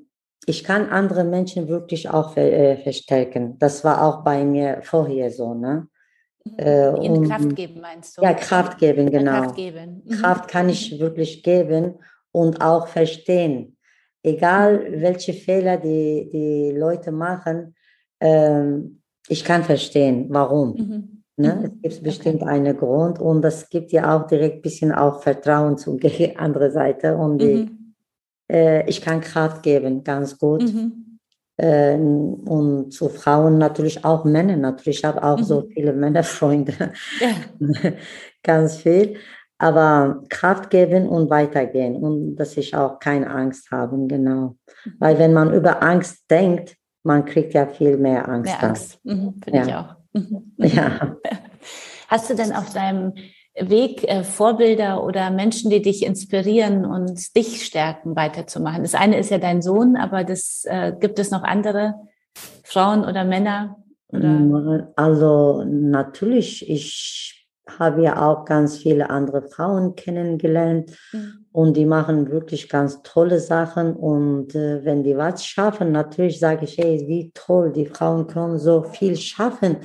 ich kann andere Menschen wirklich auch ver äh, verstärken. Das war auch bei mir vorher so. Ne? Äh, Ihnen Kraft geben, meinst du? Ja, Kraft geben, genau. Kraft, geben. Mhm. Kraft kann ich wirklich geben und auch verstehen. Egal, mhm. welche Fehler die, die Leute machen, ähm, ich kann verstehen, warum. Mhm. Ne? Mhm. Es gibt bestimmt okay. einen Grund und das gibt ja auch direkt ein bisschen auch Vertrauen zur andere Seite. Und die, mhm. äh, ich kann Kraft geben, ganz gut. Mhm. Ähm, und zu Frauen natürlich auch Männer natürlich. Ich habe auch mhm. so viele Männerfreunde, ja. ganz viel. Aber Kraft geben und weitergehen und dass ich auch keine Angst haben, genau. Weil wenn man über Angst denkt, man kriegt ja viel mehr Angst. Mehr Angst, mhm, finde ja. ich auch. Mhm. Ja. Hast du denn auf deinem Weg äh, Vorbilder oder Menschen, die dich inspirieren und dich stärken, weiterzumachen? Das eine ist ja dein Sohn, aber das äh, gibt es noch andere Frauen oder Männer? Oder? Also natürlich, ich habe ja auch ganz viele andere Frauen kennengelernt mhm. und die machen wirklich ganz tolle Sachen. Und äh, wenn die was schaffen, natürlich sage ich, hey, wie toll, die Frauen können so viel schaffen.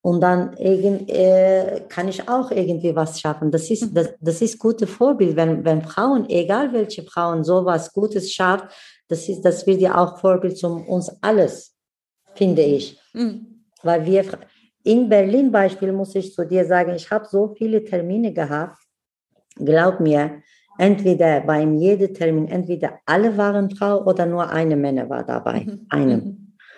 Und dann irgend, äh, kann ich auch irgendwie was schaffen. Das ist, mhm. das, das ist gute Vorbild. Wenn, wenn Frauen, egal welche Frauen, so was Gutes schafft, das, ist, das wird ja auch Vorbild zum uns alles, finde ich. Mhm. Weil wir, in Berlin Beispiel muss ich zu dir sagen, ich habe so viele Termine gehabt. Glaub mir, entweder beim jedem Termin, entweder alle waren Frau oder nur eine Männer war dabei. Mhm. Eine.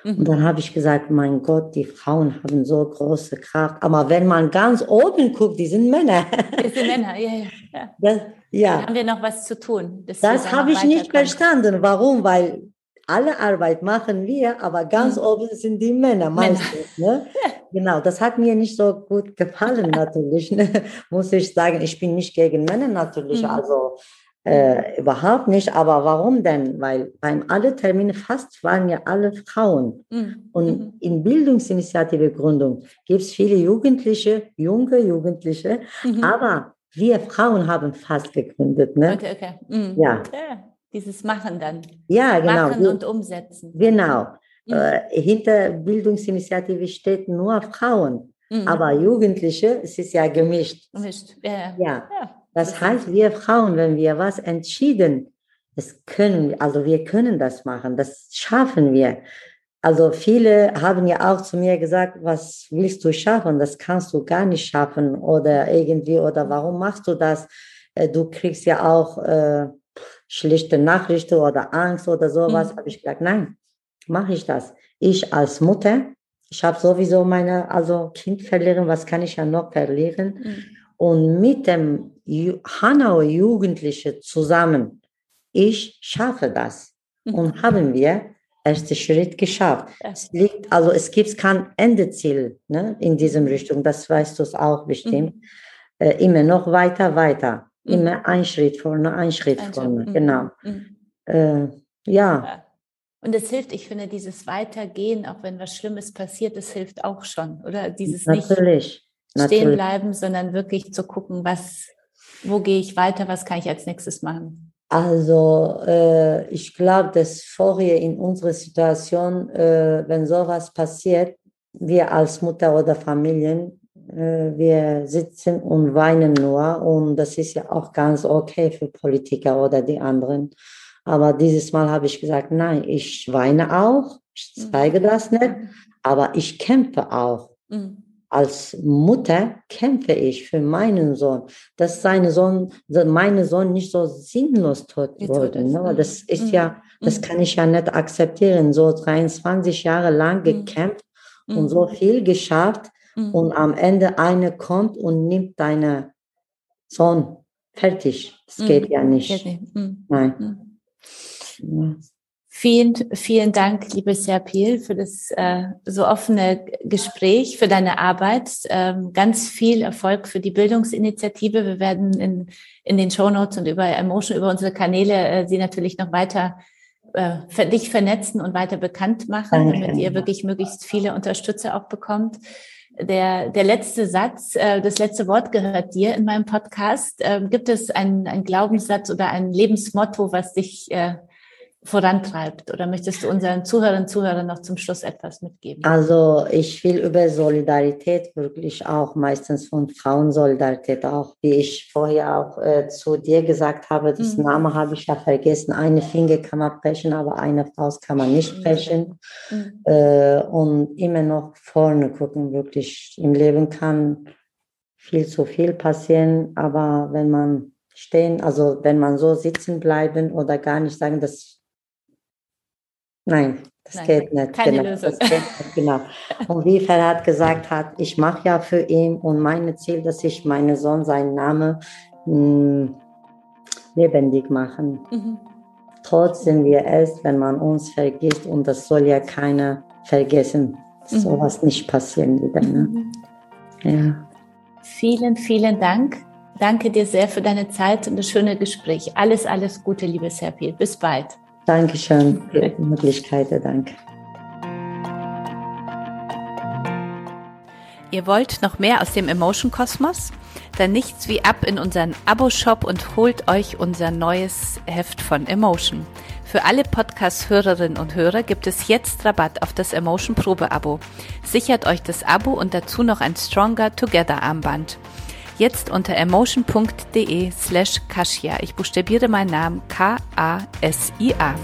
Mhm. Und dann habe ich gesagt, mein Gott, die Frauen haben so große Kraft. Aber wenn man ganz oben guckt, die sind Männer. Die sind Männer, ja, ja. Das, ja. Da haben wir noch was zu tun. Das habe ich nicht verstanden. Warum? Weil alle Arbeit machen wir, aber ganz mhm. oben sind die Männer meistens. Ne? Genau, das hat mir nicht so gut gefallen natürlich, ne? muss ich sagen. Ich bin nicht gegen Männer natürlich, mhm. also äh, überhaupt nicht. Aber warum denn? Weil beim alle Termine fast waren ja alle Frauen. Mhm. Und mhm. in Bildungsinitiative Gründung gibt es viele Jugendliche, junge Jugendliche, mhm. aber wir Frauen haben fast gegründet. Ne? Okay, okay. Mhm. Ja. Okay. Dieses Machen dann. Ja, genau. Machen und umsetzen. Genau. Mhm. Äh, hinter Bildungsinitiative steht nur Frauen. Mhm. Aber Jugendliche, es ist ja gemischt. Gemischt, ja. ja. ja. Das heißt, wir Frauen, wenn wir was entschieden, das können, also wir können das machen, das schaffen wir. Also viele haben ja auch zu mir gesagt, was willst du schaffen? Das kannst du gar nicht schaffen oder irgendwie oder warum machst du das? Äh, du kriegst ja auch äh, schlechte Nachrichten oder Angst oder sowas, mhm. habe ich gesagt, nein, mache ich das. Ich als Mutter, ich habe sowieso meine, also Kind verlieren, was kann ich ja noch verlieren? Mhm. Und mit dem Hanauer Jugendliche zusammen, ich schaffe das. Mhm. Und haben wir erste Schritt geschafft. Ja. Es liegt, also es gibt kein Endeziel ne, in diesem mhm. Richtung, das weißt du es auch bestimmt. Mhm. Äh, immer noch weiter, weiter. Immer mhm. ein Schritt vorne, ein Schritt ein vorne, Schritt. genau. Mhm. Äh, ja. Und es hilft, ich finde, dieses Weitergehen, auch wenn was Schlimmes passiert, das hilft auch schon, oder? Dieses natürlich, nicht stehen bleiben, sondern wirklich zu gucken, was, wo gehe ich weiter, was kann ich als nächstes machen? Also äh, ich glaube, dass vorher in unserer Situation, äh, wenn sowas passiert, wir als Mutter oder Familien wir sitzen und weinen nur und das ist ja auch ganz okay für Politiker oder die anderen. Aber dieses Mal habe ich gesagt, nein, ich weine auch, ich mhm. zeige das nicht, aber ich kämpfe auch. Mhm. Als Mutter kämpfe ich für meinen Sohn, dass sein Sohn, mein Sohn nicht so sinnlos tot wurde. Ne? Das ist ja, mhm. das kann ich ja nicht akzeptieren. So 23 Jahre lang gekämpft und so viel geschafft Mhm. Und am Ende eine kommt und nimmt deine Sohn fertig. Das mhm. geht ja nicht. Mhm. Nein. Ja. Vielen, vielen Dank, liebe Serpil, für das äh, so offene Gespräch, für deine Arbeit. Ähm, ganz viel Erfolg für die Bildungsinitiative. Wir werden in, in den Show Notes und über Emotion, über unsere Kanäle äh, sie natürlich noch weiter äh, für dich vernetzen und weiter bekannt machen, Danke. damit ihr wirklich möglichst viele Unterstützer auch bekommt der, der letzte Satz, äh, das letzte Wort gehört dir in meinem Podcast. Ähm, gibt es einen, einen Glaubenssatz oder ein Lebensmotto, was dich äh, vorantreibt? Oder möchtest du unseren Zuhörern und Zuhörern noch zum Schluss etwas mitgeben? Also ich will über Solidarität wirklich auch, meistens von Frauensolidarität auch, wie ich vorher auch äh, zu dir gesagt habe, das mhm. Name habe ich ja vergessen. Eine Finger kann man brechen, aber eine Faust kann man nicht brechen. Mhm. Äh, und immer noch vorne gucken, wirklich. Im Leben kann viel zu viel passieren, aber wenn man stehen, also wenn man so sitzen bleiben oder gar nicht sagen, das Nein, das Nein, geht nicht. Keine genau, Lösung. Nicht, genau. Und wie Ferhat gesagt hat, ich mache ja für ihn und mein Ziel, dass ich meinen Sohn seinen Namen mh, lebendig machen. Mhm. Trotzdem wir es, wenn man uns vergisst und das soll ja keiner vergessen. Mhm. Sowas nicht passieren wieder. Ne? Mhm. Ja. Vielen, vielen Dank. Danke dir sehr für deine Zeit und das schöne Gespräch. Alles, alles Gute, liebe Serpil. Bis bald. Dankeschön für die Möglichkeit. Danke. Ihr wollt noch mehr aus dem Emotion Kosmos? Dann nichts wie ab in unseren Abo-Shop und holt euch unser neues Heft von Emotion. Für alle Podcast-Hörerinnen und Hörer gibt es jetzt Rabatt auf das Emotion Probe-Abo. Sichert euch das Abo und dazu noch ein Stronger Together Armband. Jetzt unter emotion.de slash Kasia. Ich buchstabiere meinen Namen K-A-S-I-A.